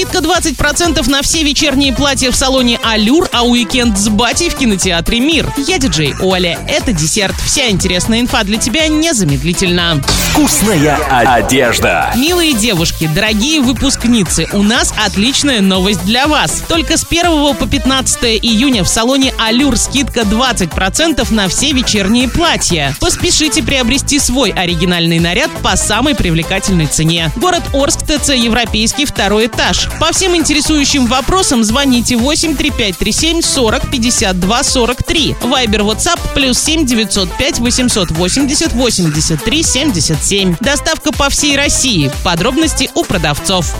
Скидка 20% на все вечерние платья в салоне «Алюр», а уикенд с батей в кинотеатре «Мир». Я диджей Оля. Это десерт. Вся интересная инфа для тебя незамедлительно. Вкусная одежда. Милые девушки, дорогие выпускницы, у нас отличная новость для вас. Только с 1 по 15 июня в салоне «Алюр» скидка 20% на все вечерние платья. Поспешите приобрести свой оригинальный наряд по самой привлекательной цене. Город Орск, ТЦ «Европейский», второй этаж. По всем интересующим вопросам звоните 83537 40 52 43. Вайбер, WhatsApp плюс 7 905 880 83 77. Доставка по всей России. Подробности у продавцов.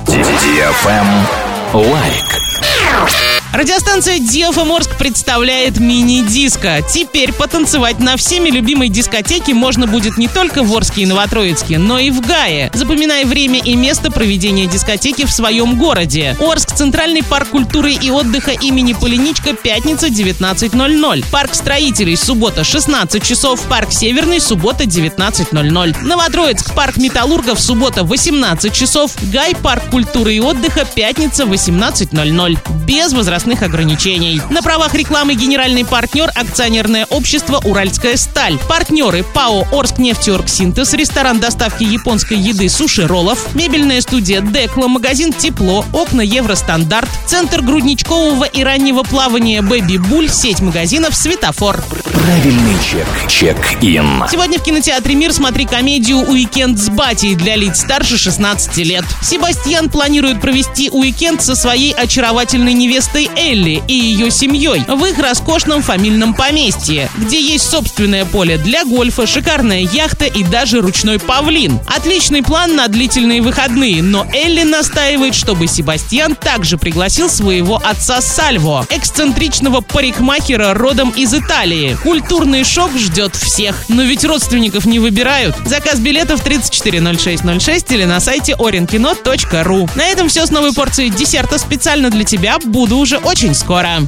Лайк. Радиостанция DFM Орск представляет мини-диско. Теперь потанцевать на всеми любимой дискотеке можно будет не только в Орске и Новотроицке, но и в Гае. Запоминай время и место проведения дискотеки в своем городе. Орск, Центральный парк культуры и отдыха имени Поляничко, пятница, 19.00. Парк строителей, суббота, 16 часов. Парк Северный, суббота, 19.00. Новотроицк, парк металлургов, суббота, 18 часов. Гай, парк культуры и отдыха, пятница, 18.00. Без возрастных возрастных ограничений. На правах рекламы генеральный партнер акционерное общество «Уральская сталь». Партнеры ПАО «Орскнефтеоргсинтез», ресторан доставки японской еды «Суши Роллов», мебельная студия «Декла», магазин «Тепло», окна «Евростандарт», центр грудничкового и раннего плавания «Бэби Буль», сеть магазинов «Светофор». Правильный чек. Check-in. Сегодня в кинотеатре «Мир» смотри комедию «Уикенд с батей» для лиц старше 16 лет. Себастьян планирует провести уикенд со своей очаровательной невестой Элли и ее семьей в их роскошном фамильном поместье, где есть собственное поле для гольфа, шикарная яхта и даже ручной павлин. Отличный план на длительные выходные, но Элли настаивает, чтобы Себастьян также пригласил своего отца Сальво, эксцентричного парикмахера родом из Италии. Культурный шок ждет всех. Но ведь родственников не выбирают. Заказ билетов 340606 или на сайте orinkino.ru. На этом все с новой порцией десерта специально для тебя. Буду очень скоро.